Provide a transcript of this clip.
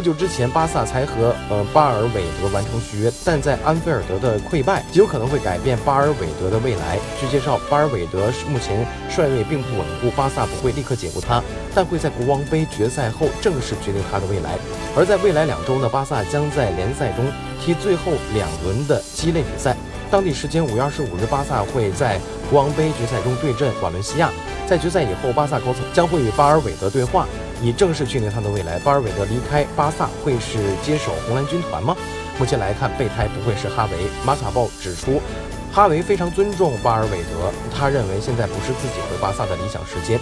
不久之前，巴萨才和呃巴尔韦德完成续约，但在安菲尔德的溃败极有可能会改变巴尔韦德的未来。据介绍，巴尔韦德目前帅位并不稳固，巴萨不会立刻解雇他，但会在国王杯决赛后正式决定他的未来。而在未来两周呢，巴萨将在联赛中踢最后两轮的鸡肋比赛。当地时间五月二十五日，巴萨会在国王杯决赛中对阵瓦伦西亚。在决赛以后，巴萨高层将会与巴尔韦德对话。以正式确定他的未来。巴尔韦德离开巴萨会是接手红蓝军团吗？目前来看，备胎不会是哈维。马卡报指出，哈维非常尊重巴尔韦德，他认为现在不是自己回巴萨的理想时间。